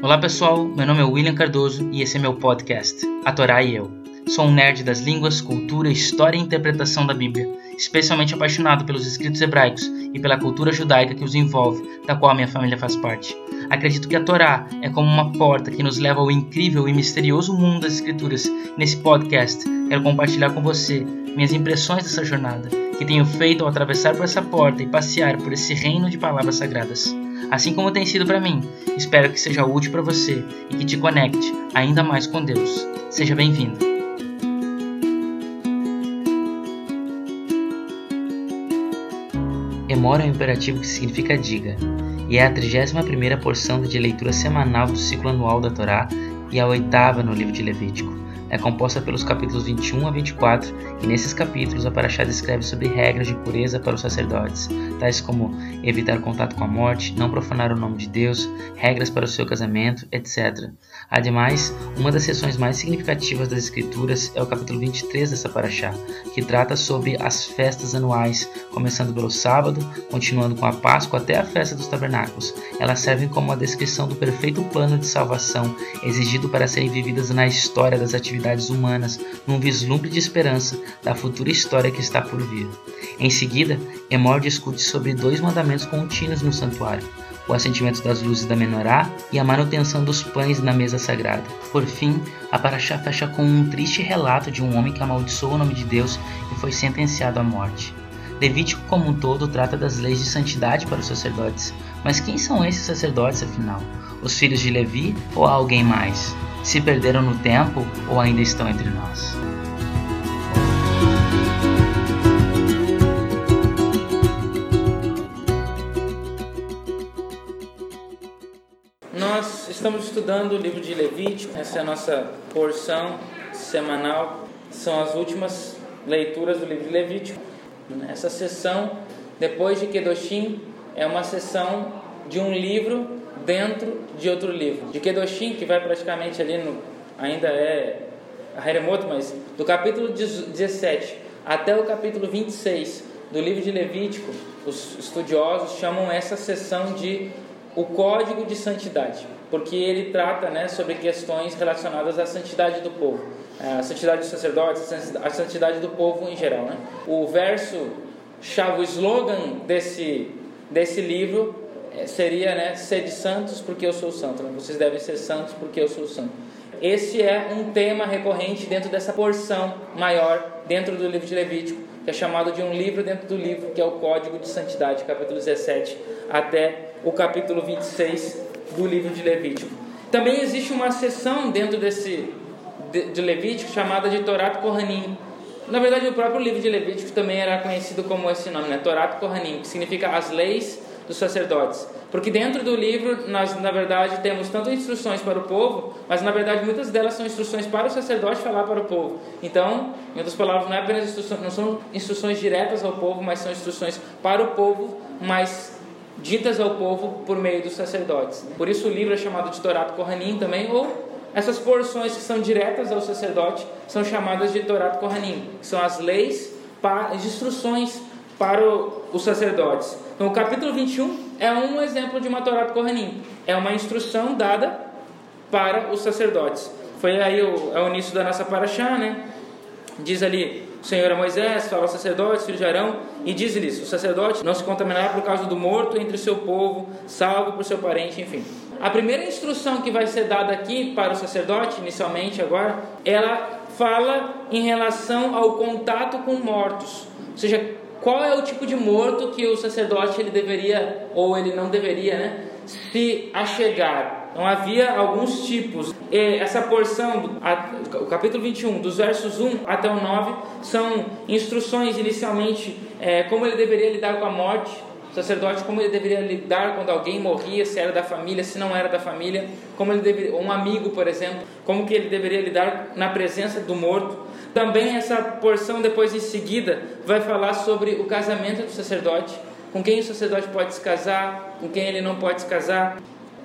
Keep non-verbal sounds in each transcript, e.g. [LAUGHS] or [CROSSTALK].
Olá pessoal, meu nome é William Cardoso e esse é meu podcast, A Torá e Eu. Sou um nerd das línguas, cultura, história e interpretação da Bíblia, especialmente apaixonado pelos escritos hebraicos e pela cultura judaica que os envolve, da qual minha família faz parte. Acredito que a Torá é como uma porta que nos leva ao incrível e misterioso mundo das Escrituras. Nesse podcast, quero compartilhar com você minhas impressões dessa jornada que tenho feito ao atravessar por essa porta e passear por esse reino de palavras sagradas assim como tem sido para mim. Espero que seja útil para você e que te conecte ainda mais com Deus. Seja bem-vindo. Emora é um imperativo que significa diga, e é a 31ª porção de leitura semanal do ciclo anual da Torá e a oitava no livro de Levítico é composta pelos capítulos 21 a 24, e nesses capítulos a Paraxá descreve sobre regras de pureza para os sacerdotes, tais como evitar contato com a morte, não profanar o nome de Deus, regras para o seu casamento, etc. Ademais, uma das sessões mais significativas das Escrituras é o capítulo 23 dessa Paraxá, que trata sobre as festas anuais, começando pelo sábado, continuando com a Páscoa até a festa dos tabernáculos. Elas servem como uma descrição do perfeito plano de salvação exigido para serem vividas na história das atividades humanas num vislumbre de esperança da futura história que está por vir. Em seguida, Emor discute sobre dois mandamentos contínuos no santuário: o assentimento das luzes da menorá e a manutenção dos pães na mesa sagrada. Por fim, a Paraxá fecha com um triste relato de um homem que amaldiçoou o nome de Deus e foi sentenciado à morte. Levítico como um todo trata das leis de santidade para os sacerdotes, mas quem são esses sacerdotes afinal? Os filhos de Levi ou alguém mais? se perderam no tempo ou ainda estão entre nós. Estamos estudando o livro de Levítico, essa é a nossa porção semanal, são as últimas leituras do livro de Levítico. Essa sessão, depois de Kedoshim, é uma sessão de um livro dentro de outro livro. De Kedoshim, que vai praticamente ali no. ainda é a Heremoto, mas do capítulo 17 até o capítulo 26 do livro de Levítico, os estudiosos chamam essa sessão de o Código de Santidade, porque ele trata né, sobre questões relacionadas à santidade do povo, a santidade dos sacerdotes, a santidade do povo em geral. Né? O verso chave, o slogan desse, desse livro é, seria, né, sede santos porque eu sou santo. Né? Vocês devem ser santos porque eu sou santo. Esse é um tema recorrente dentro dessa porção maior dentro do livro de Levítico, que é chamado de um livro dentro do livro, que é o Código de Santidade, capítulo 17 até o capítulo 26 do livro de Levítico. Também existe uma seção dentro desse de, de Levítico chamada de Torat Kohanim. Na verdade, o próprio livro de Levítico também era conhecido como esse nome, né? Torat Kohanim, que significa as leis dos sacerdotes. Porque dentro do livro, nós, na verdade, temos tanto instruções para o povo, mas na verdade muitas delas são instruções para o sacerdote falar para o povo. Então, em outras palavras, não, é apenas instruções, não são instruções diretas ao povo, mas são instruções para o povo, mas ditas ao povo por meio dos sacerdotes. Por isso o livro é chamado de Torato Kohanim também, ou essas porções que são diretas ao sacerdote são chamadas de Torato Kohanim, que são as leis, as instruções para os sacerdotes. Então, o capítulo 21 é um exemplo de uma Torá Kohanim. É uma instrução dada para os sacerdotes. Foi aí o, é o início da nossa paraxá, né? Diz ali, o Senhor a Moisés, fala aos sacerdotes, filhos de Arão, e diz-lhes, o sacerdote não se contaminará por causa do morto entre o seu povo, salvo por seu parente, enfim. A primeira instrução que vai ser dada aqui para o sacerdote, inicialmente agora, ela fala em relação ao contato com mortos. Ou seja, qual é o tipo de morto que o sacerdote ele deveria ou ele não deveria, né, se achegar. Então havia alguns tipos. E essa porção, o capítulo 21, dos versos 1 até o 9, são instruções inicialmente é, como ele deveria lidar com a morte, o sacerdote como ele deveria lidar quando alguém morria, se era da família, se não era da família, como ele deveria, um amigo, por exemplo, como que ele deveria lidar na presença do morto. Também essa porção depois em seguida vai falar sobre o casamento do sacerdote, com quem o sacerdote pode se casar, com quem ele não pode se casar.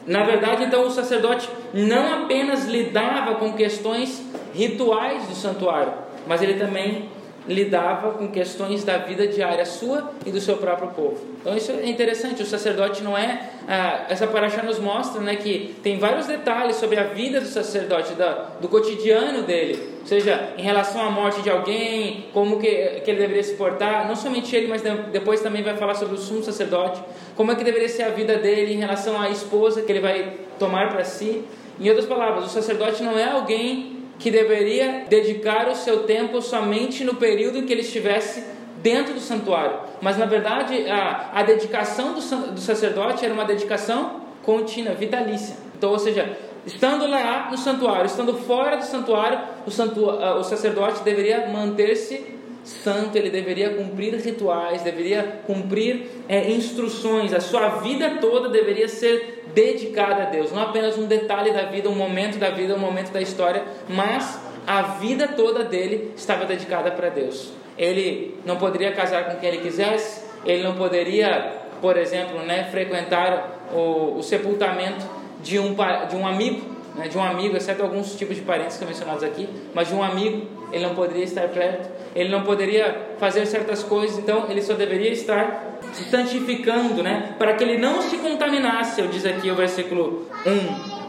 Na verdade, então, o sacerdote não apenas lidava com questões rituais do santuário, mas ele também lidava com questões da vida diária sua e do seu próprio povo. Então isso é interessante, o sacerdote não é. Ah, essa paraxá nos mostra né, que tem vários detalhes sobre a vida do sacerdote, da, do cotidiano dele, ou seja, em relação à morte de alguém, como que, que ele deveria se portar, não somente ele, mas depois também vai falar sobre o sumo sacerdote, como é que deveria ser a vida dele em relação à esposa que ele vai tomar para si. Em outras palavras, o sacerdote não é alguém que deveria dedicar o seu tempo somente no período em que ele estivesse dentro do santuário. Mas na verdade, a, a dedicação do, do sacerdote era uma dedicação contínua, vitalícia. Então, ou seja, estando lá no santuário, estando fora do santuário, o, santu, o sacerdote deveria manter-se santo, ele deveria cumprir rituais, deveria cumprir é, instruções, a sua vida toda deveria ser dedicada a Deus, não apenas um detalhe da vida, um momento da vida, um momento da história, mas a vida toda dele estava dedicada para Deus. Ele não poderia casar com quem ele quisesse, ele não poderia, por exemplo, né, frequentar o, o sepultamento de um, de um amigo, né, de um amigo, exceto alguns tipos de parentes que são mencionados aqui, mas de um amigo, ele não poderia estar perto, ele não poderia fazer certas coisas, então ele só deveria estar se santificando, né? Para que ele não se contaminasse, eu diz aqui o versículo 1.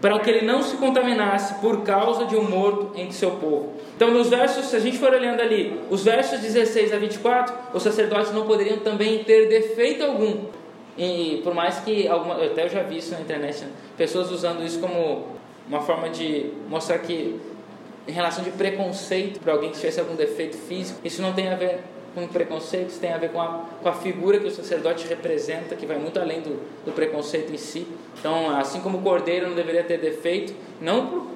Para que ele não se contaminasse por causa de um morto entre seu povo. Então, nos versos, se a gente for olhando ali, os versos 16 a 24, os sacerdotes não poderiam também ter defeito algum. E por mais que alguma, eu até já vi isso na internet, né? pessoas usando isso como uma forma de mostrar que em relação de preconceito para alguém que tivesse algum defeito físico, isso não tem a ver com preconceitos, tem a ver com a, com a figura que o sacerdote representa, que vai muito além do, do preconceito em si. Então, assim como o cordeiro não deveria ter defeito, não por,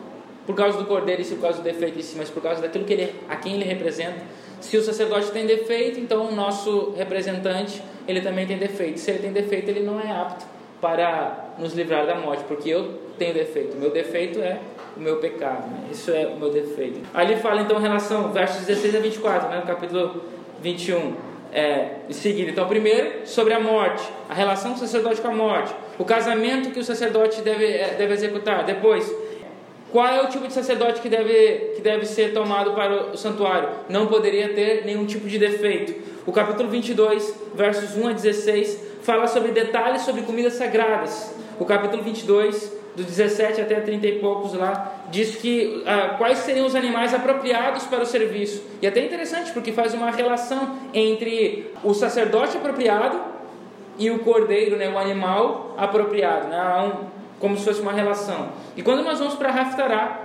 por causa do cordeiro e por causa do defeito em si, mas por causa daquilo que ele, a quem ele representa. Se o sacerdote tem defeito, então o nosso representante ele também tem defeito. Se ele tem defeito, ele não é apto para nos livrar da morte, porque eu tenho defeito. O meu defeito é o meu pecado. Né? Isso é o meu defeito. Ali fala então em relação, versos 16 a 24, né, no capítulo 21 é, em seguida. Então, primeiro, sobre a morte, a relação do sacerdote com a morte, o casamento que o sacerdote deve, é, deve executar. Depois, qual é o tipo de sacerdote que deve, que deve ser tomado para o santuário? Não poderia ter nenhum tipo de defeito. O capítulo 22, versos 1 a 16, fala sobre detalhes sobre comidas sagradas. O capítulo 22, do 17 até 30 e poucos lá, diz que ah, quais seriam os animais apropriados para o serviço. E é até interessante porque faz uma relação entre o sacerdote apropriado e o cordeiro, né, o animal apropriado, né, um, como se fosse uma relação. E quando nós vamos para Raftará,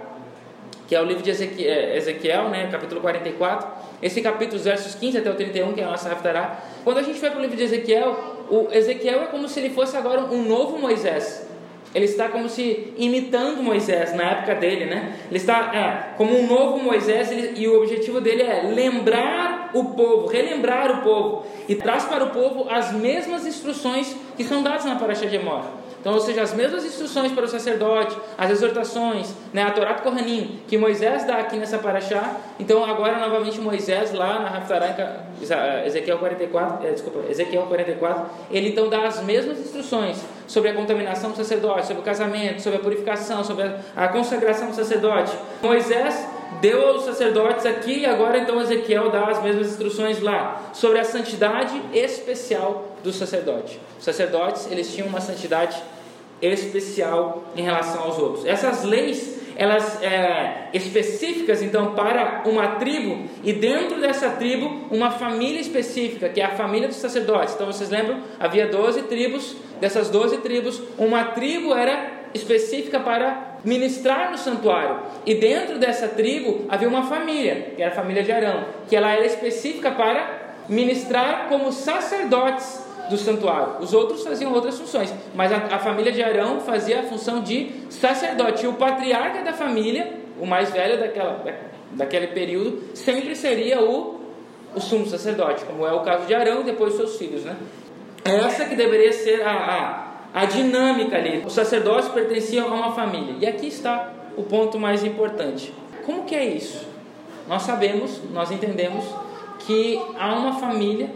que é o livro de Ezequiel, é, né, capítulo 44, esse capítulo, versos 15 até o 31, que é a nossa Raftará, quando a gente vai para o livro de Ezequiel, o Ezequiel é como se ele fosse agora um novo Moisés. Ele está como se imitando Moisés na época dele, né? Ele está é, como um novo Moisés ele, e o objetivo dele é lembrar o povo, relembrar o povo e traz para o povo as mesmas instruções que são dadas na Parashat de Emor. Então, ou seja, as mesmas instruções para o sacerdote, as exortações, né, a Torá Kohanim, que Moisés dá aqui nessa paraxá. Então, agora novamente Moisés lá na Haftará, Ezequiel 44, é, desculpa, Ezequiel 44, ele então dá as mesmas instruções sobre a contaminação do sacerdote, sobre o casamento, sobre a purificação, sobre a consagração do sacerdote. Moisés deu aos sacerdotes aqui e agora então Ezequiel dá as mesmas instruções lá sobre a santidade especial do sacerdote. Os sacerdotes, eles tinham uma santidade especial em relação aos outros. Essas leis, elas é, específicas então para uma tribo e dentro dessa tribo uma família específica, que é a família dos sacerdotes. Então vocês lembram? Havia 12 tribos, dessas 12 tribos, uma tribo era específica para ministrar no santuário. E dentro dessa tribo havia uma família, que era a família de Arão, que ela era específica para ministrar como sacerdotes do santuário. Os outros faziam outras funções, mas a, a, família de Arão fazia a função de sacerdote. E o patriarca da família, o mais velho daquela, da, daquele período, sempre seria o, o sumo sacerdote, como é o caso de Arão e depois seus filhos. Né? Essa que deveria ser a, a, a dinâmica ali. Os sacerdotes pertenciam a uma família. E aqui está o ponto mais importante. Como que é isso? Nós sabemos, nós entendemos que há uma família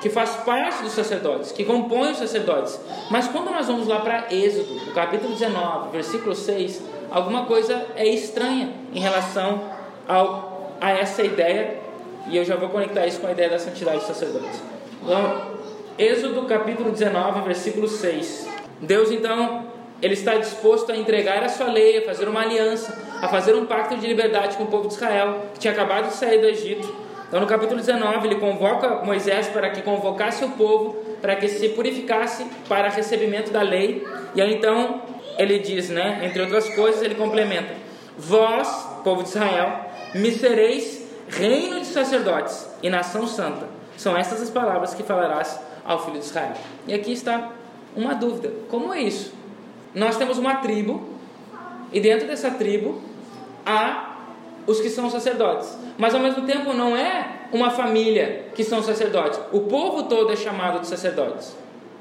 que faz parte dos sacerdotes, que compõe os sacerdotes. Mas quando nós vamos lá para Êxodo, capítulo 19, versículo 6, alguma coisa é estranha em relação ao, a essa ideia E eu já vou conectar isso com a ideia da santidade dos sacerdotes. Então, Êxodo capítulo 19, versículo 6. Deus então, ele está disposto a entregar a sua lei, a fazer uma aliança, a fazer um pacto de liberdade com o povo de Israel, que tinha acabado de sair do Egito. Então, no capítulo 19, ele convoca Moisés para que convocasse o povo, para que se purificasse para recebimento da lei. E aí então, ele diz, né, entre outras coisas, ele complementa: Vós, povo de Israel, me sereis reino de sacerdotes e nação santa. São estas as palavras que falarás ao filho de Israel. E aqui está uma dúvida: como é isso? Nós temos uma tribo, e dentro dessa tribo há os que são sacerdotes, mas ao mesmo tempo não é uma família que são sacerdotes, o povo todo é chamado de sacerdotes.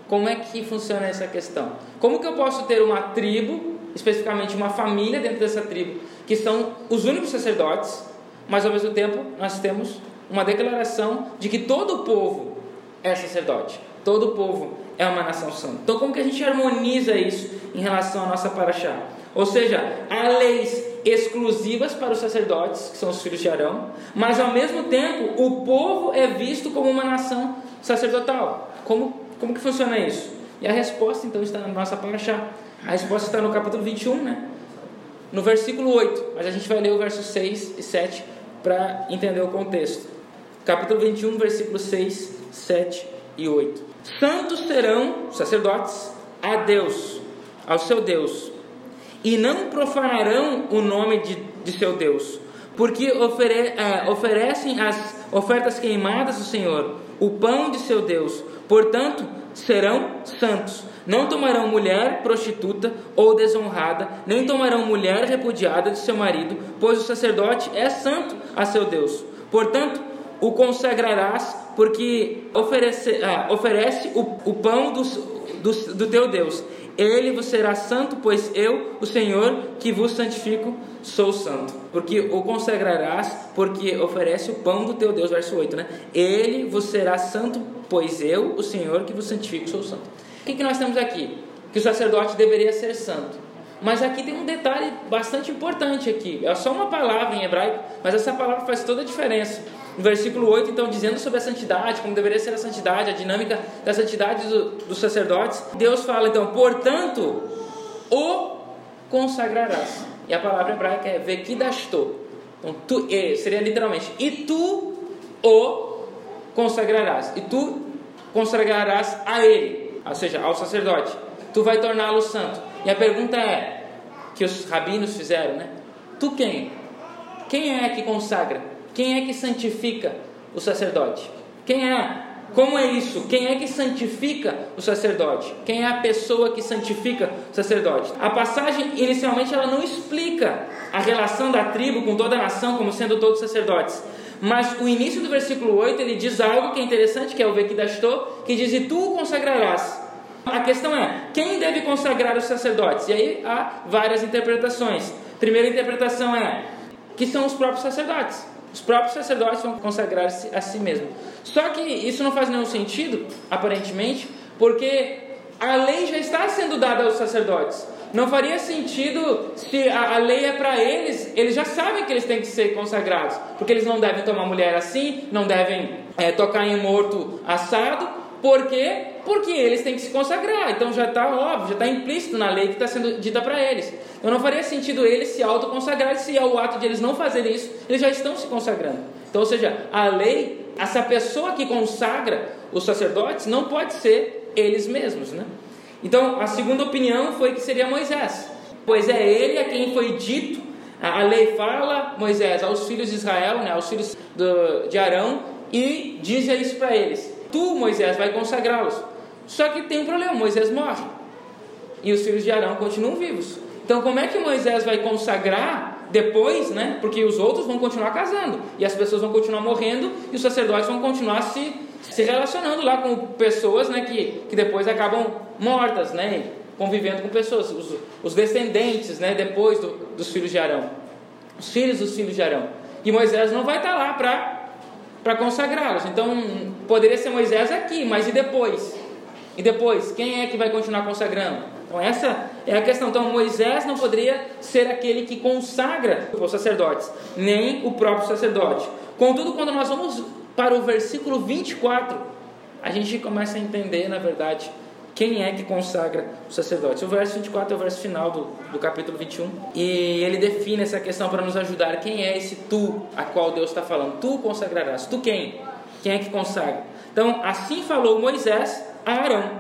Como é que funciona essa questão? Como que eu posso ter uma tribo, especificamente uma família dentro dessa tribo, que são os únicos sacerdotes, mas ao mesmo tempo nós temos uma declaração de que todo o povo é sacerdote, todo o povo é uma nação santa. Então, como que a gente harmoniza isso em relação à nossa paraxá? Ou seja, há leis exclusivas para os sacerdotes, que são os filhos de Arão, mas ao mesmo tempo o povo é visto como uma nação sacerdotal. Como, como que funciona isso? E a resposta então está na nossa paraxá. A resposta está no capítulo 21, né? no versículo 8, mas a gente vai ler o verso 6 e 7 para entender o contexto. Capítulo 21, versículos 6, 7 e 8. Santos serão sacerdotes a Deus, ao seu Deus, e não profanarão o nome de, de seu Deus, porque ofere, é, oferecem as ofertas queimadas do Senhor, o pão de seu Deus. Portanto, serão santos. Não tomarão mulher prostituta ou desonrada, nem tomarão mulher repudiada de seu marido, pois o sacerdote é santo a seu Deus. Portanto, o consagrarás, porque oferece, ah, oferece o, o pão do, do, teu Deus. Ele vos será santo, pois eu, o Senhor, que vos santifico, sou santo. Porque o consagrarás, porque oferece o pão do teu Deus, verso 8, né? Ele vos será santo, pois eu, o Senhor, que vos santifico, sou santo. O que, que nós temos aqui? Que o sacerdote deveria ser santo. Mas aqui tem um detalhe bastante importante aqui. É só uma palavra em hebraico, mas essa palavra faz toda a diferença. No versículo 8, então, dizendo sobre a santidade, como deveria ser a santidade, a dinâmica da santidade do, dos sacerdotes, Deus fala então, portanto, o consagrarás. E a palavra hebraica é vekidasto. Então, tu, seria literalmente, e tu o consagrarás. E tu consagrarás a ele, ou seja, ao sacerdote. Tu vai torná-lo santo. E a pergunta é, que os rabinos fizeram, né? Tu quem? Quem é que consagra? Quem é que santifica o sacerdote? Quem é? Como é isso? Quem é que santifica o sacerdote? Quem é a pessoa que santifica o sacerdote? A passagem inicialmente ela não explica a relação da tribo com toda a nação como sendo todos sacerdotes. Mas o início do versículo 8 ele diz algo que é interessante, que é o Vekidashto, que diz: E tu o consagrarás. A questão é: quem deve consagrar os sacerdotes? E aí há várias interpretações. Primeira interpretação é que são os próprios sacerdotes. Os próprios sacerdotes vão consagrar-se a si mesmos. Só que isso não faz nenhum sentido, aparentemente, porque a lei já está sendo dada aos sacerdotes. Não faria sentido se a, a lei é para eles, eles já sabem que eles têm que ser consagrados, porque eles não devem tomar mulher assim, não devem é, tocar em morto assado, por quê? Porque eles têm que se consagrar. Então já está óbvio, já está implícito na lei que está sendo dita para eles. Então não faria sentido eles se autoconsagrarem se ao ato de eles não fazerem isso, eles já estão se consagrando. Então, ou seja, a lei, essa pessoa que consagra os sacerdotes não pode ser eles mesmos, né? Então, a segunda opinião foi que seria Moisés, pois é ele a quem foi dito, a lei fala, Moisés, aos filhos de Israel, né, aos filhos do, de Arão, e diz isso para eles: tu, Moisés, vai consagrá-los. Só que tem um problema: Moisés morre e os filhos de Arão continuam vivos. Então, como é que Moisés vai consagrar depois, né? Porque os outros vão continuar casando e as pessoas vão continuar morrendo e os sacerdotes vão continuar se, se relacionando lá com pessoas, né? Que, que depois acabam mortas, né? Convivendo com pessoas, os, os descendentes, né? Depois do, dos filhos de Arão, os filhos dos filhos de Arão. E Moisés não vai estar lá para para consagrá-los. Então, poderia ser Moisés aqui, mas e depois? E depois, quem é que vai continuar consagrando? Então, essa é a questão. Então, Moisés não poderia ser aquele que consagra os sacerdotes, nem o próprio sacerdote. Contudo, quando nós vamos para o versículo 24, a gente começa a entender, na verdade, quem é que consagra os sacerdotes. O verso 24 é o verso final do, do capítulo 21. E ele define essa questão para nos ajudar. Quem é esse tu a qual Deus está falando? Tu consagrarás. Tu quem? Quem é que consagra? Então, assim falou Moisés a Arão,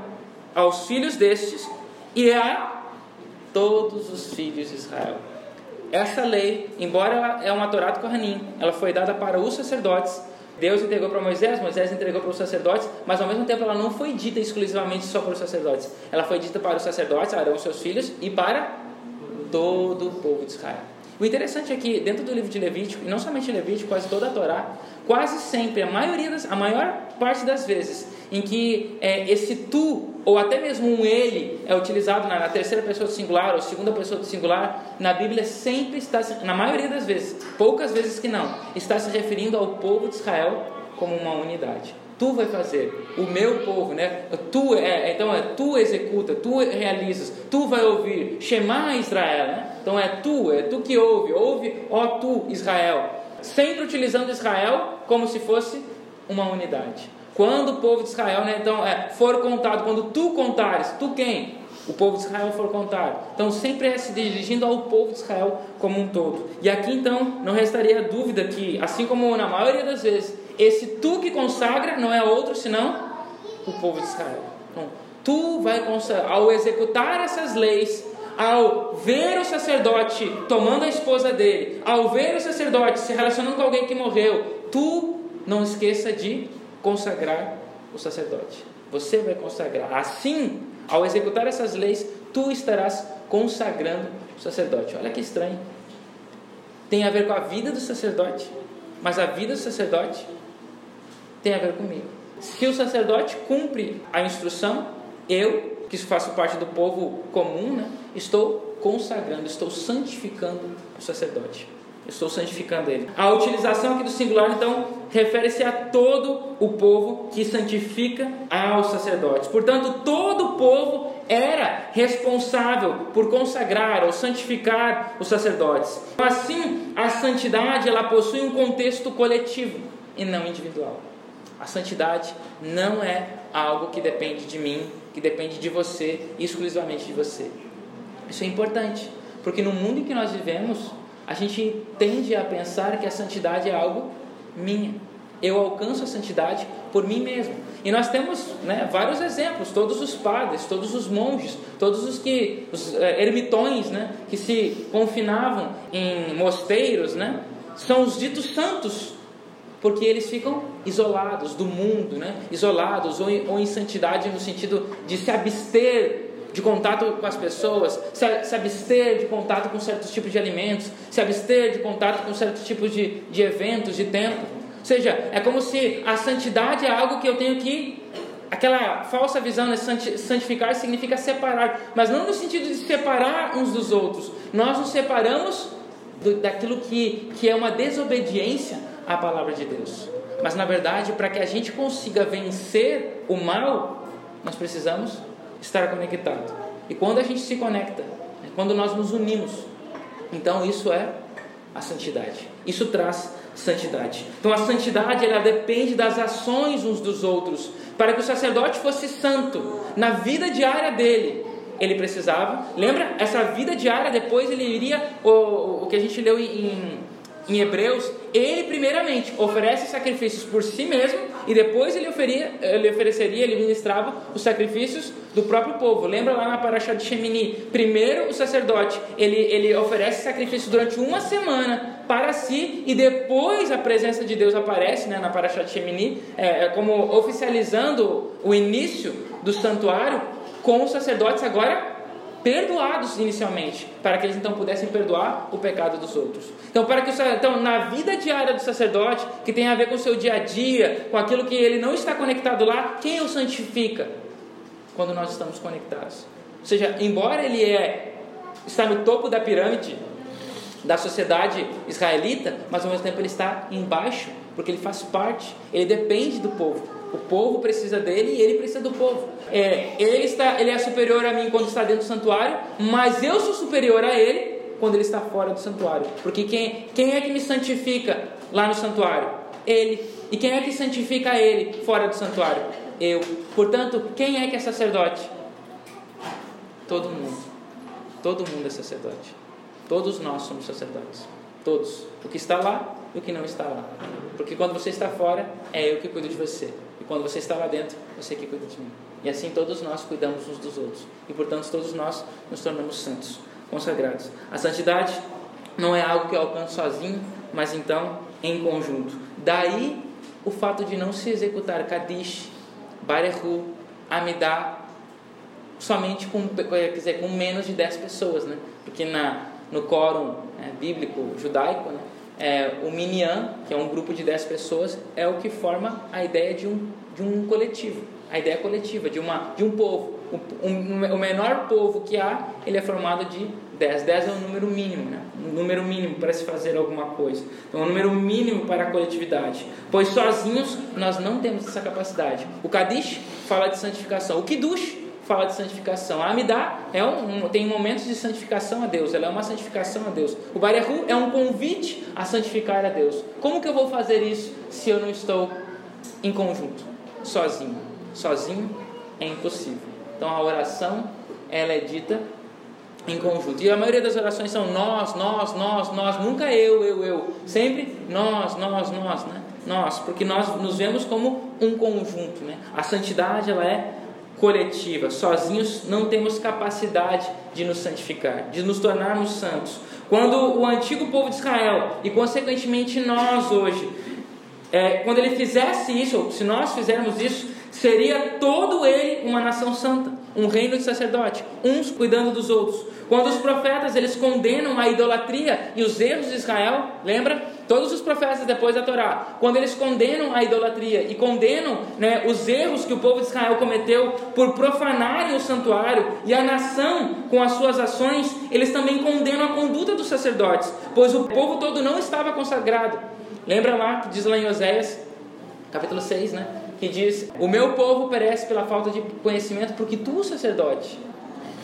aos filhos destes e a todos os filhos de Israel. Essa lei, embora ela é uma Torá do ela foi dada para os sacerdotes Deus entregou para Moisés, Moisés entregou para os sacerdotes, mas ao mesmo tempo ela não foi dita exclusivamente só para os sacerdotes. Ela foi dita para os sacerdotes, Arão e seus filhos, e para todo o povo de Israel. O interessante é que dentro do livro de Levítico, e não somente Levítico, quase toda a Torá, quase sempre, a maioria das, a maior parte das vezes, em que é, esse tu, ou até mesmo um ele, é utilizado na, na, terceira pessoa do singular ou segunda pessoa do singular, na Bíblia sempre está, na maioria das vezes, poucas vezes que não, está se referindo ao povo de Israel como uma unidade. Tu vai fazer, o meu povo, né? Tu é, então é tu executa, tu realizas, tu vai ouvir, Shema Israel, né? Então é tu, é tu que ouve, ouve, ó tu Israel. Sempre utilizando Israel como se fosse uma unidade. Quando o povo de Israel, né, então, é, for contado, quando tu contares, tu quem? O povo de Israel for contado. Então, sempre é se dirigindo ao povo de Israel como um todo. E aqui, então, não restaria dúvida que, assim como na maioria das vezes, esse tu que consagra não é outro senão o povo de Israel. Então, tu vai consagrar, ao executar essas leis, ao ver o sacerdote tomando a esposa dele, ao ver o sacerdote se relacionando com alguém que morreu, tu não esqueça de consagrar o sacerdote. Você vai consagrar. Assim, ao executar essas leis, tu estarás consagrando o sacerdote. Olha que estranho. Tem a ver com a vida do sacerdote, mas a vida do sacerdote tem a ver comigo. Se o sacerdote cumpre a instrução, eu, que faço parte do povo comum, né, estou consagrando, estou santificando o sacerdote estou santificando ele. A utilização aqui do singular, então, refere-se a todo o povo que santifica aos sacerdotes. Portanto, todo o povo era responsável por consagrar ou santificar os sacerdotes. Assim, a santidade ela possui um contexto coletivo e não individual. A santidade não é algo que depende de mim, que depende de você, exclusivamente de você. Isso é importante, porque no mundo em que nós vivemos, a gente tende a pensar que a santidade é algo minha. Eu alcanço a santidade por mim mesmo. E nós temos né, vários exemplos, todos os padres, todos os monges, todos os que os é, ermitões, né, que se confinavam em mosteiros, né, são os ditos santos, porque eles ficam isolados do mundo, né, isolados ou ou em santidade no sentido de se abster de contato com as pessoas, se abster de contato com certos tipos de alimentos, se abster de contato com certos tipos de, de eventos, de tempo. Ou seja, é como se a santidade é algo que eu tenho que. Aquela falsa visão, né? santificar significa separar, mas não no sentido de separar uns dos outros. Nós nos separamos do, daquilo que, que é uma desobediência à palavra de Deus. Mas na verdade, para que a gente consiga vencer o mal, nós precisamos estar conectado. E quando a gente se conecta, é quando nós nos unimos, então isso é a santidade. Isso traz santidade. Então a santidade ela depende das ações uns dos outros. Para que o sacerdote fosse santo na vida diária dele, ele precisava. Lembra? Essa vida diária depois ele iria o, o que a gente leu em em Hebreus, ele primeiramente oferece sacrifícios por si mesmo e depois ele, oferia, ele ofereceria, ele ministrava os sacrifícios do próprio povo. Lembra lá na Paraxá de Shemini? Primeiro o sacerdote, ele, ele oferece sacrifício durante uma semana para si e depois a presença de Deus aparece né, na Paraxá de Shemini, é, é como oficializando o início do santuário com os sacerdotes agora perdoados inicialmente, para que eles então pudessem perdoar o pecado dos outros. Então, para que então na vida diária do sacerdote, que tem a ver com o seu dia a dia, com aquilo que ele não está conectado lá, quem o santifica? Quando nós estamos conectados. Ou seja, embora ele é está no topo da pirâmide da sociedade israelita, mas ao mesmo tempo ele está embaixo, porque ele faz parte, ele depende do povo. O povo precisa dele e ele precisa do povo. É, ele, está, ele é superior a mim quando está dentro do santuário, mas eu sou superior a ele quando ele está fora do santuário. Porque quem, quem é que me santifica lá no santuário? Ele. E quem é que santifica ele fora do santuário? Eu. Portanto, quem é que é sacerdote? Todo mundo. Todo mundo é sacerdote. Todos nós somos sacerdotes. Todos. O que está lá o que não está lá. Porque quando você está fora, é eu que cuido de você. E quando você está lá dentro, você que cuida de mim. E assim todos nós cuidamos uns dos outros. E portanto todos nós nos tornamos santos, consagrados. A santidade não é algo que eu alcanço sozinho, mas então em conjunto. Daí o fato de não se executar Kadish, Barehu, Amidá, somente com, quer dizer, com menos de 10 pessoas, né? Porque na, no quórum é, bíblico judaico, né? É, o Minyan, que é um grupo de 10 pessoas, é o que forma a ideia de um, de um coletivo, a ideia coletiva, de, uma, de um povo. O, um, o menor povo que há, ele é formado de 10. 10 é o número mínimo, né? um número mínimo para se fazer alguma coisa. Então, é um número mínimo para a coletividade. Pois sozinhos nós não temos essa capacidade. O Kadish fala de santificação. O Kiddush fala de santificação. A Amidá é um, tem momentos de santificação a Deus, ela é uma santificação a Deus. O Barehu é um convite a santificar a Deus. Como que eu vou fazer isso se eu não estou em conjunto, sozinho? Sozinho é impossível. Então a oração ela é dita em conjunto. E a maioria das orações são nós, nós, nós, nós, nunca eu, eu, eu. Sempre nós, nós, nós, né? Nós, porque nós nos vemos como um conjunto, né? A santidade ela é coletiva. Sozinhos não temos capacidade de nos santificar, de nos tornarmos santos. Quando o antigo povo de Israel e consequentemente nós hoje, é, quando ele fizesse isso, ou se nós fizermos isso, seria todo ele uma nação santa, um reino de sacerdote, uns cuidando dos outros. Quando os profetas eles condenam a idolatria e os erros de Israel, lembra? Todos os profetas depois da Torá, quando eles condenam a idolatria e condenam né, os erros que o povo de Israel cometeu por profanarem o santuário e a nação com as suas ações, eles também condenam a conduta dos sacerdotes, pois o povo todo não estava consagrado. Lembra lá que diz lá em Oséias, capítulo 6, né? Que diz: O meu povo perece pela falta de conhecimento, porque tu, sacerdote,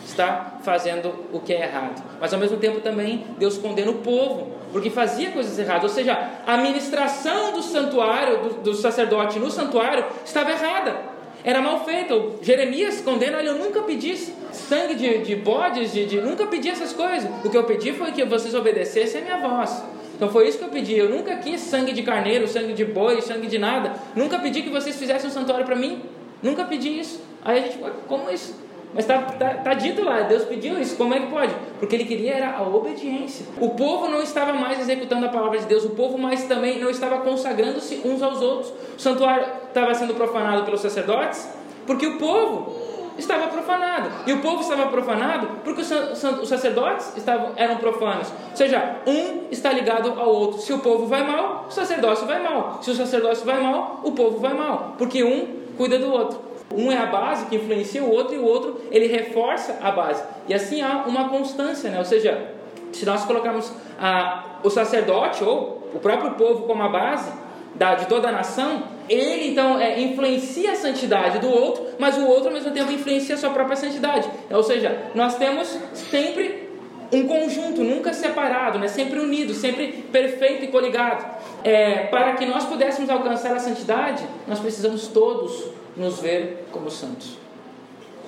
está fazendo o que é errado. Mas ao mesmo tempo também Deus condena o povo, porque fazia coisas erradas. Ou seja, a administração do santuário, do, do sacerdote no santuário, estava errada. Era mal feita. Jeremias condena, olha, eu nunca pedi sangue de, de bodes, de, de, nunca pedi essas coisas. O que eu pedi foi que vocês obedecessem a minha voz. Então foi isso que eu pedi. Eu nunca quis sangue de carneiro, sangue de boi, sangue de nada. Nunca pedi que vocês fizessem um santuário para mim. Nunca pedi isso. Aí a gente, como isso? Mas está tá, tá dito lá, Deus pediu isso, como é que pode? Porque ele queria era a obediência. O povo não estava mais executando a palavra de Deus, o povo mais também não estava consagrando-se uns aos outros. O santuário estava sendo profanado pelos sacerdotes, porque o povo estava profanado. E o povo estava profanado porque os sacerdotes estavam, eram profanos. Ou seja, um está ligado ao outro. Se o povo vai mal, o sacerdócio vai mal. Se o sacerdócio vai mal, o povo vai mal. Porque um cuida do outro. Um é a base que influencia o outro e o outro ele reforça a base. E assim há uma constância, né? Ou seja, se nós colocarmos ah, o sacerdote ou o próprio povo como a base da, de toda a nação, ele então é, influencia a santidade do outro, mas o outro ao mesmo tempo influencia a sua própria santidade. Ou seja, nós temos sempre um conjunto, nunca separado, né? sempre unido, sempre perfeito e coligado. É, para que nós pudéssemos alcançar a santidade, nós precisamos todos nos ver como santos.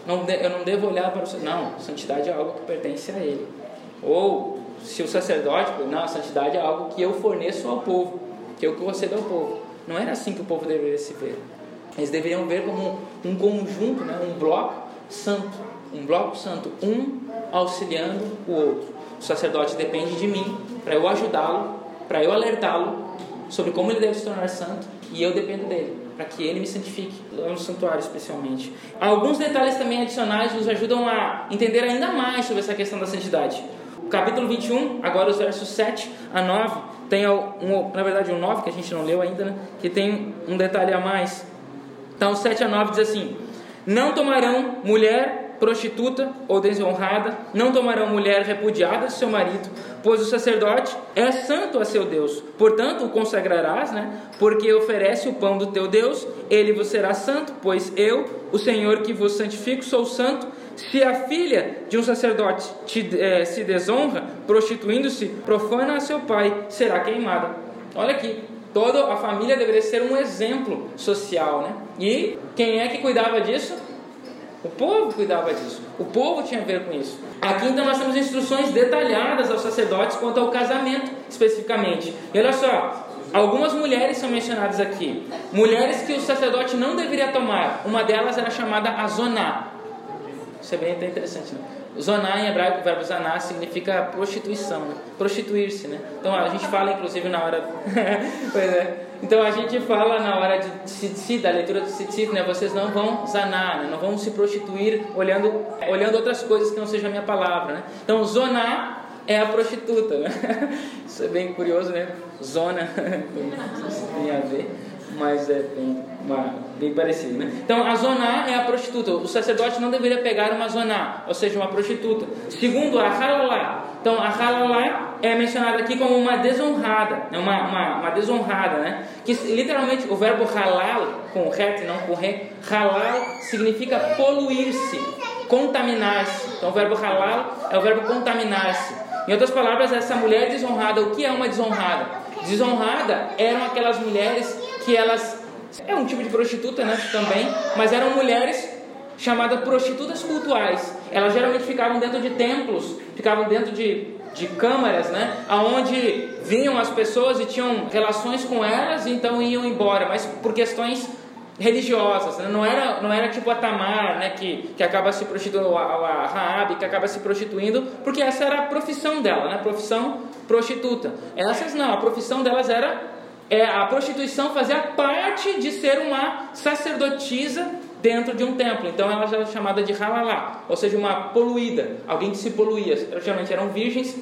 Não, eu não devo olhar para o não, santidade é algo que pertence a Ele. Ou se o sacerdote, não, a santidade é algo que eu forneço ao povo, que eu concedo ao povo. Não era assim que o povo deveria se ver. Eles deveriam ver como um conjunto, né, um bloco santo, um bloco santo, um auxiliando o outro. O sacerdote depende de mim para eu ajudá-lo, para eu alertá-lo sobre como ele deve se tornar santo, e eu dependo dele para que ele me santifique, no santuário especialmente. Alguns detalhes também adicionais nos ajudam a entender ainda mais sobre essa questão da santidade. O capítulo 21, agora os versos 7 a 9, tem um, na verdade um 9 que a gente não leu ainda, né? que tem um detalhe a mais. Então, 7 a 9 diz assim: Não tomarão mulher prostituta ou desonrada, não tomarão mulher repudiada de seu marido, pois o sacerdote é santo a seu Deus. Portanto, o consagrarás, né? Porque oferece o pão do teu Deus, ele vos será santo, pois eu, o Senhor que vos santifico, sou santo. Se a filha de um sacerdote te, eh, se desonra, prostituindo-se, profana a seu pai, será queimada. Olha aqui, toda a família deveria ser um exemplo social, né? E quem é que cuidava disso? O povo cuidava disso. O povo tinha a ver com isso. Aqui então nós temos instruções detalhadas aos sacerdotes quanto ao casamento, especificamente. E olha só, algumas mulheres são mencionadas aqui. Mulheres que o sacerdote não deveria tomar. Uma delas era chamada Azoná. Isso é bem interessante, né? Zoná em hebraico, o verbo zaná significa prostituição, né? prostituir-se, né? Então a gente fala inclusive na hora, [LAUGHS] pois é. Então a gente fala na hora de tzitzit, da leitura do tzitzit, né? Vocês não vão zanar, né? não vão se prostituir olhando, olhando outras coisas que não seja a minha palavra, né? Então zoná é a prostituta, né? [LAUGHS] Isso é bem curioso, né? Zona [LAUGHS] tem a ver, mas é bem bem parecido, né? Então, a zoná é a prostituta. O sacerdote não deveria pegar uma zoná, ou seja, uma prostituta. Segundo, a halalá. Então, a halalá é mencionada aqui como uma desonrada, né? uma, uma, uma desonrada, né? Que literalmente o verbo halal, com het, não com re, halal significa poluir-se, contaminar-se. Então, o verbo halal é o verbo contaminar-se. Em outras palavras, essa mulher desonrada, o que é uma desonrada? Desonrada eram aquelas mulheres que elas é um tipo de prostituta, né? Também, mas eram mulheres chamadas prostitutas cultuais. Elas geralmente ficavam dentro de templos, ficavam dentro de, de câmaras, né? Aonde vinham as pessoas e tinham relações com elas, então iam embora, mas por questões religiosas, né? não era não era tipo a Tamar, né, que, que acaba se prostituindo, a, a Raab, que acaba se prostituindo, porque essa era a profissão dela, né, profissão prostituta. Essas não, a profissão delas era é, a prostituição fazia parte de ser uma sacerdotisa dentro de um templo. Então ela era chamada de halalá, ou seja, uma poluída, alguém que se poluía. Geralmente eram virgens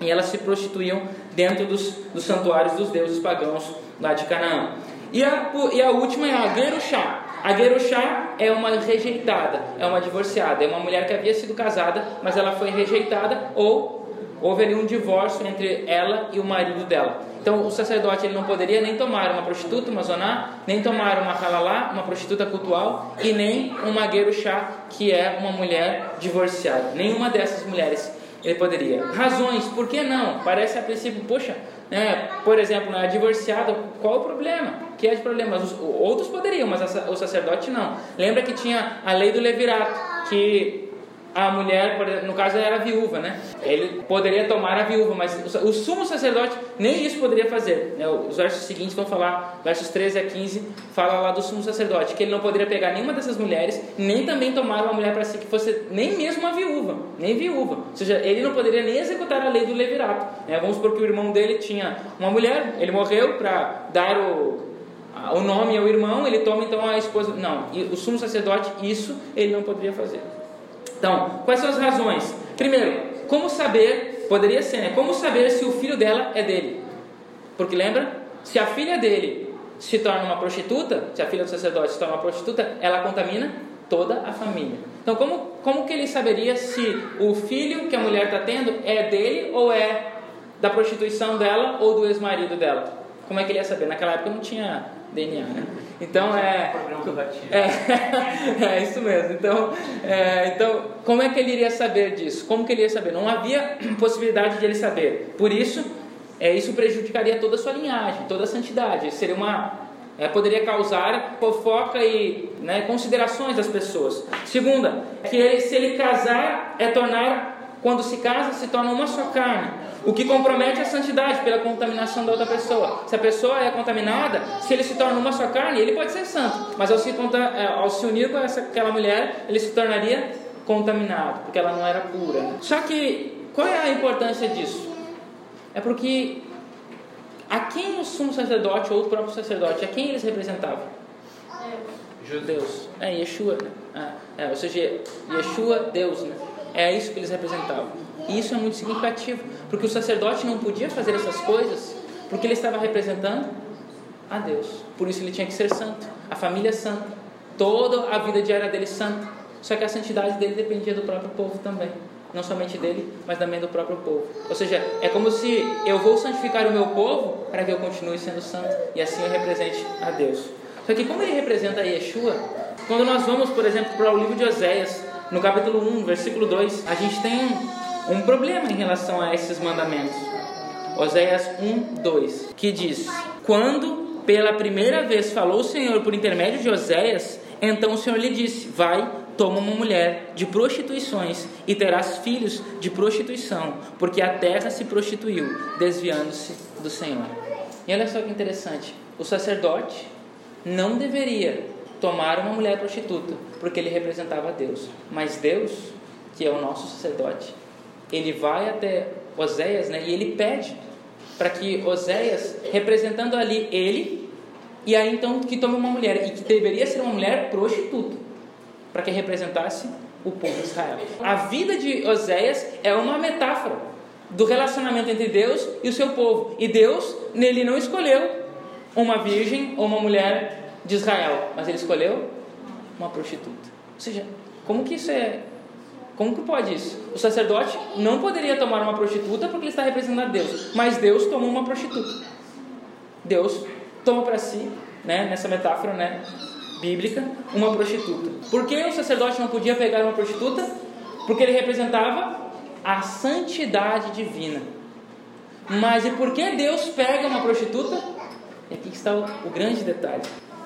e elas se prostituíam dentro dos, dos santuários dos deuses pagãos lá de Canaã. E a, e a última é a Gerushá. A Gerushá é uma rejeitada, é uma divorciada, é uma mulher que havia sido casada, mas ela foi rejeitada ou houve ali um divórcio entre ela e o marido dela. Então o sacerdote ele não poderia nem tomar uma prostituta, uma zoná, nem tomar uma halalá, uma prostituta cultual, e nem uma gerushá, que é uma mulher divorciada. Nenhuma dessas mulheres ele poderia. Razões, por que não? Parece a princípio, poxa, né, por exemplo, a divorciada, qual o problema? Que é de problema? Os, outros poderiam, mas o sacerdote não. Lembra que tinha a lei do levirato, que a mulher, no caso era viúva, né? Ele poderia tomar a viúva, mas o sumo sacerdote nem isso poderia fazer. Né? Os versos seguintes vão falar, versos 13 a 15, fala lá do sumo sacerdote, que ele não poderia pegar nenhuma dessas mulheres, nem também tomar uma mulher para si que fosse nem mesmo uma viúva, nem viúva. Ou seja, ele não poderia nem executar a lei do levirato. Né? Vamos supor que o irmão dele tinha uma mulher, ele morreu para dar o, o nome ao irmão, ele toma então a esposa. Não, o sumo sacerdote, isso ele não poderia fazer. Então, quais são as razões? Primeiro, como saber, poderia ser, né? Como saber se o filho dela é dele? Porque lembra? Se a filha dele se torna uma prostituta, se a filha do sacerdote se torna uma prostituta, ela contamina toda a família. Então, como, como que ele saberia se o filho que a mulher está tendo é dele ou é da prostituição dela ou do ex-marido dela? Como é que ele ia saber? Naquela época não tinha DNA, né? Então é, é, [LAUGHS] é isso mesmo. Então, é, então, como é que ele iria saber disso? Como que ele ia saber? Não havia possibilidade de ele saber. Por isso, é, isso prejudicaria toda a sua linhagem, toda a santidade. Seria uma é, poderia causar fofoca e né, considerações das pessoas. Segunda, que ele, se ele casar, é tornar, quando se casa, se torna uma só carne. O que compromete a santidade pela contaminação da outra pessoa. Se a pessoa é contaminada, se ele se torna uma só carne, ele pode ser santo. Mas ao se, é, ao se unir com essa, aquela mulher, ele se tornaria contaminado, porque ela não era pura. Só que, qual é a importância disso? É porque a quem o sumo sacerdote ou o próprio sacerdote, a quem eles representavam? Judeus. É, Yeshua. Né? É, ou seja, Yeshua, Deus. Né? É isso que eles representavam. E isso é muito significativo, porque o sacerdote não podia fazer essas coisas porque ele estava representando a Deus. Por isso ele tinha que ser santo, a família é santa, toda a vida diária dele santa. Só que a santidade dele dependia do próprio povo também. Não somente dele, mas também do próprio povo. Ou seja, é como se eu vou santificar o meu povo para que eu continue sendo santo e assim eu represente a Deus. Só que como ele representa a Yeshua, quando nós vamos, por exemplo, para o livro de Oséias, no capítulo 1, versículo 2, a gente tem um problema em relação a esses mandamentos. Oséias 1, 2, que diz: Quando pela primeira vez falou o Senhor por intermédio de Oséias, então o Senhor lhe disse: Vai, toma uma mulher de prostituições e terás filhos de prostituição, porque a terra se prostituiu, desviando-se do Senhor. E olha só que interessante: o sacerdote não deveria tomar uma mulher prostituta, porque ele representava Deus, mas Deus, que é o nosso sacerdote, ele vai até Oséias né, e ele pede para que Oséias, representando ali ele, e aí então que tome uma mulher, e que deveria ser uma mulher prostituta, para que representasse o povo de Israel. A vida de Oséias é uma metáfora do relacionamento entre Deus e o seu povo. E Deus, nele não escolheu uma virgem ou uma mulher de Israel, mas ele escolheu uma prostituta. Ou seja, como que isso é como que pode isso? O sacerdote não poderia tomar uma prostituta porque ele está representando Deus, mas Deus tomou uma prostituta. Deus toma para si, né, nessa metáfora né, bíblica, uma prostituta. Por que o sacerdote não podia pegar uma prostituta? Porque ele representava a santidade divina. Mas e por que Deus pega uma prostituta? E aqui está o, o grande detalhe.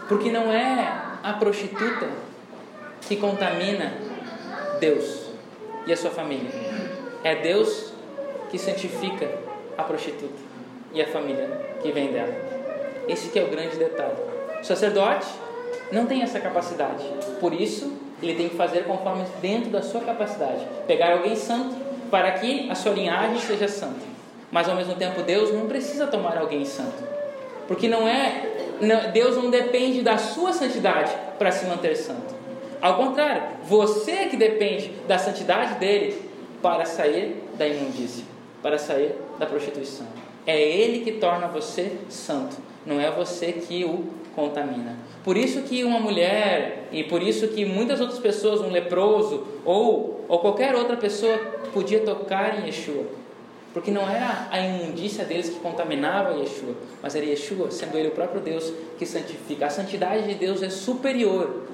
Porque não é a prostituta que contamina Deus e a sua família. É Deus que santifica a prostituta e a família que vem dela. Esse que é o grande detalhe. O sacerdote não tem essa capacidade. Por isso, ele tem que fazer conforme dentro da sua capacidade. Pegar alguém santo para que a sua linhagem seja santa. Mas ao mesmo tempo, Deus não precisa tomar alguém santo. Porque não é Deus não depende da sua santidade para se manter santo. Ao contrário, você que depende da santidade dele para sair da imundícia, para sair da prostituição. É ele que torna você santo, não é você que o contamina. Por isso que uma mulher e por isso que muitas outras pessoas, um leproso ou, ou qualquer outra pessoa podia tocar em Yeshua. Porque não era a imundícia deles que contaminava Yeshua, mas era Yeshua, sendo ele o próprio Deus que santifica. A santidade de Deus é superior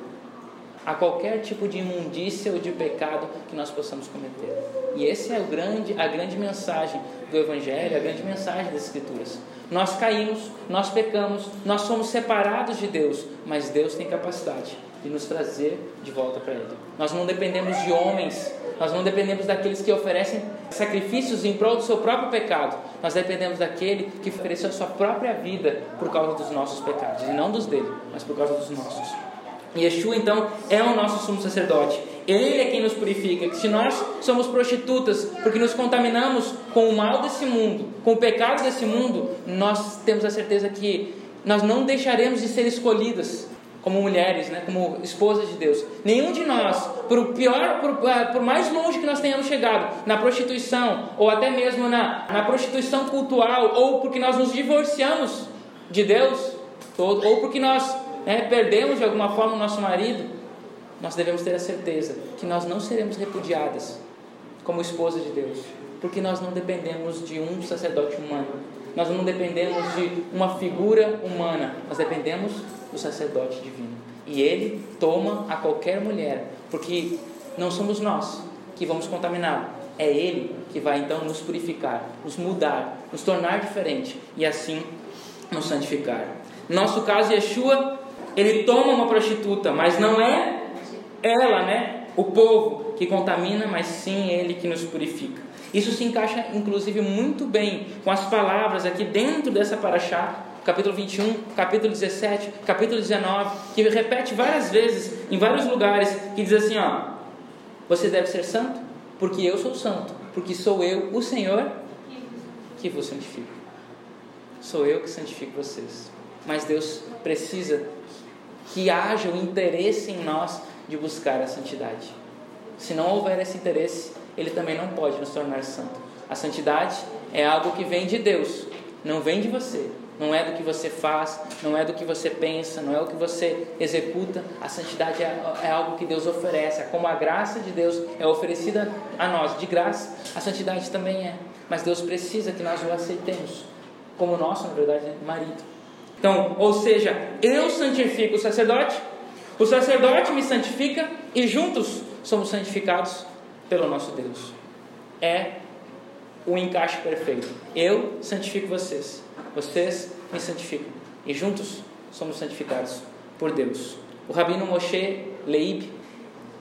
a qualquer tipo de imundícia ou de pecado que nós possamos cometer. E esse é grande, a grande mensagem do Evangelho, a grande mensagem das Escrituras. Nós caímos, nós pecamos, nós somos separados de Deus, mas Deus tem capacidade de nos trazer de volta para Ele. Nós não dependemos de homens, nós não dependemos daqueles que oferecem sacrifícios em prol do seu próprio pecado, nós dependemos daquele que ofereceu a sua própria vida por causa dos nossos pecados, e não dos dele, mas por causa dos nossos. Yeshua então é o nosso sumo sacerdote. Ele é quem nos purifica. Se nós somos prostitutas porque nos contaminamos com o mal desse mundo, com o pecado desse mundo, nós temos a certeza que nós não deixaremos de ser escolhidas como mulheres, né, como esposas de Deus. Nenhum de nós, por pior, por, ah, por, mais longe que nós tenhamos chegado na prostituição, ou até mesmo na, na prostituição cultural, ou porque nós nos divorciamos de Deus, ou, ou porque nós é, perdemos de alguma forma o nosso marido, nós devemos ter a certeza que nós não seremos repudiadas como esposa de Deus, porque nós não dependemos de um sacerdote humano, nós não dependemos de uma figura humana, nós dependemos do sacerdote divino. E ele toma a qualquer mulher, porque não somos nós que vamos contaminar, é ele que vai então nos purificar, nos mudar, nos tornar diferente e assim nos santificar. Nosso caso, Yeshua ele toma uma prostituta, mas não é ela, né? O povo que contamina, mas sim ele que nos purifica. Isso se encaixa, inclusive, muito bem com as palavras aqui dentro dessa paraxá, capítulo 21, capítulo 17, capítulo 19, que repete várias vezes, em vários lugares, que diz assim: ó, você deve ser santo, porque eu sou santo, porque sou eu, o Senhor, que vos santifico. Sou eu que santifico vocês. Mas Deus precisa que haja o interesse em nós de buscar a santidade. Se não houver esse interesse, ele também não pode nos tornar santo. A santidade é algo que vem de Deus, não vem de você. Não é do que você faz, não é do que você pensa, não é o que você executa. A santidade é, é algo que Deus oferece. Como a graça de Deus é oferecida a nós de graça, a santidade também é. Mas Deus precisa que nós o aceitemos como nosso, na verdade, marido. Então, ou seja, eu santifico o sacerdote, o sacerdote me santifica e juntos somos santificados pelo nosso Deus. É o encaixe perfeito. Eu santifico vocês, vocês me santificam. E juntos somos santificados por Deus. O rabino Moshe Leib,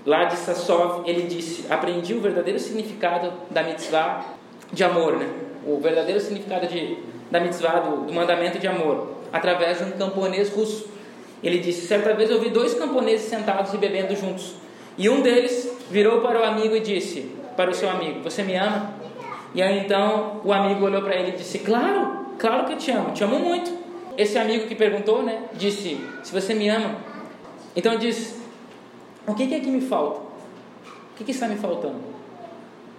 lá de Sassov, ele disse: Aprendi o verdadeiro significado da mitzvah de amor, né? o verdadeiro significado de, da mitzvah, do, do mandamento de amor, através de um camponês russo. Ele disse: Certa vez eu vi dois camponeses sentados e bebendo juntos. E um deles virou para o amigo e disse: Para o seu amigo, Você me ama? E aí então o amigo olhou para ele e disse: Claro, claro que eu te amo, te amo muito. Esse amigo que perguntou, né, disse: Se você me ama, então disse: O que é que me falta? O que, que está me faltando?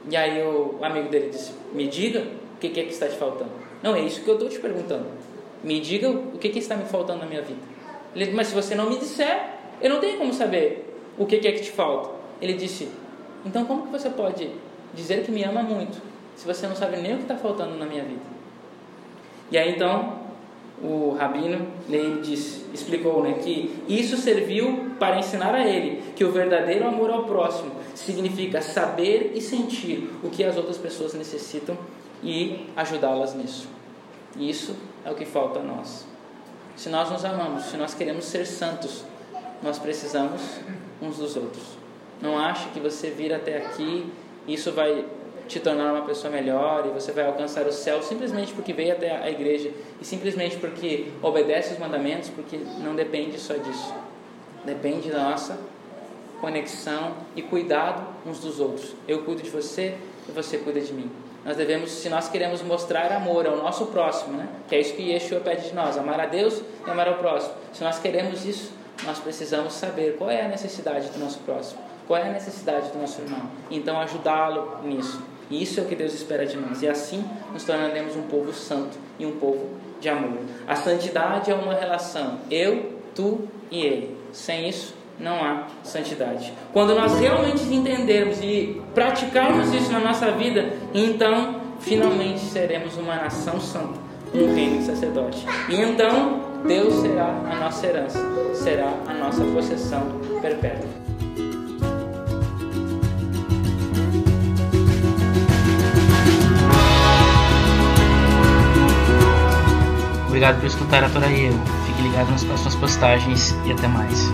E aí o amigo dele disse: Me diga o que é que está te faltando. Não, é isso que eu estou te perguntando. Me diga o que, que está me faltando na minha vida. Ele, mas se você não me disser, eu não tenho como saber o que é que te falta. Ele disse: Então como que você pode dizer que me ama muito se você não sabe nem o que está faltando na minha vida? E aí então o rabino Leib disse, explicou né, que isso serviu para ensinar a ele que o verdadeiro amor ao próximo significa saber e sentir o que as outras pessoas necessitam e ajudá-las nisso. Isso é o que falta a nós. Se nós nos amamos, se nós queremos ser santos, nós precisamos uns dos outros. Não ache que você vir até aqui, isso vai te tornar uma pessoa melhor e você vai alcançar o céu simplesmente porque veio até a igreja e simplesmente porque obedece os mandamentos, porque não depende só disso. Depende da nossa conexão e cuidado uns dos outros. Eu cuido de você e você cuida de mim. Nós devemos, se nós queremos mostrar amor ao nosso próximo, né? que é isso que Yeshua pede de nós, amar a Deus e amar ao próximo. Se nós queremos isso, nós precisamos saber qual é a necessidade do nosso próximo, qual é a necessidade do nosso irmão. Então ajudá-lo nisso. E isso é o que Deus espera de nós. E assim nos tornaremos um povo santo e um povo de amor. A santidade é uma relação, eu, tu e ele. Sem isso, não há santidade. Quando nós realmente entendermos e praticarmos isso na nossa vida, então finalmente seremos uma nação santa, um reino de sacerdote. E então Deus será a nossa herança, será a nossa possessão perpétua. Obrigado por escutar a eu. Fique ligado nas próximas postagens e até mais.